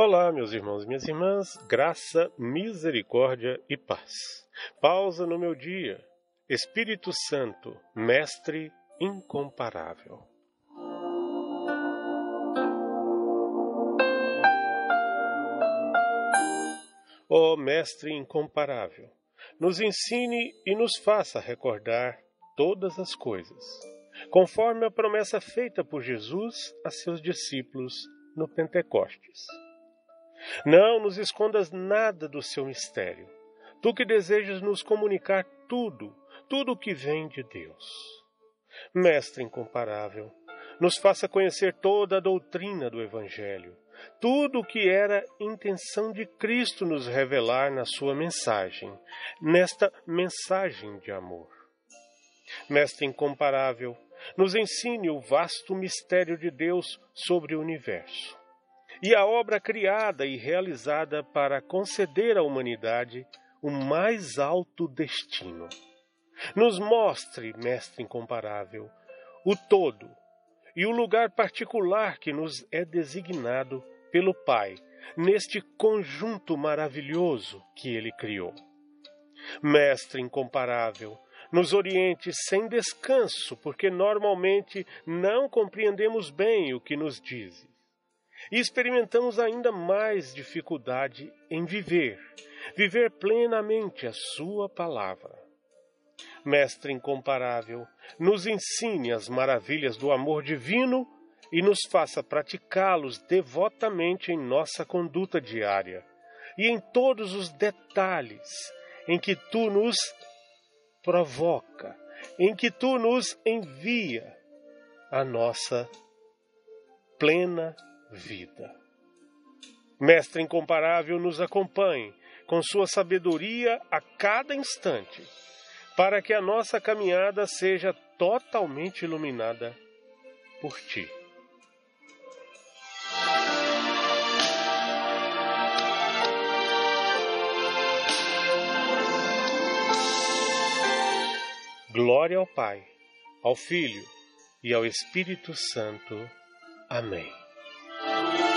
Olá, meus irmãos e minhas irmãs, graça, misericórdia e paz. Pausa no meu dia. Espírito Santo, Mestre incomparável. Ó oh, Mestre incomparável, nos ensine e nos faça recordar todas as coisas, conforme a promessa feita por Jesus a seus discípulos no Pentecostes. Não nos escondas nada do seu mistério. Tu que desejas nos comunicar tudo, tudo o que vem de Deus. Mestre incomparável, nos faça conhecer toda a doutrina do Evangelho, tudo o que era intenção de Cristo nos revelar na sua mensagem, nesta mensagem de amor. Mestre incomparável, nos ensine o vasto mistério de Deus sobre o universo e a obra criada e realizada para conceder à humanidade o mais alto destino. Nos mostre, Mestre incomparável, o todo e o lugar particular que nos é designado pelo Pai neste conjunto maravilhoso que Ele criou. Mestre incomparável, nos oriente sem descanso, porque normalmente não compreendemos bem o que nos dizes e experimentamos ainda mais dificuldade em viver, viver plenamente a Sua palavra. Mestre incomparável, nos ensine as maravilhas do amor divino e nos faça praticá-los devotamente em nossa conduta diária e em todos os detalhes em que tu nos provoca, em que tu nos envia a nossa plena vida. Mestre incomparável, nos acompanhe com sua sabedoria a cada instante, para que a nossa caminhada seja totalmente iluminada por ti. Glória ao Pai, ao Filho e ao Espírito Santo. Amém. Thank you.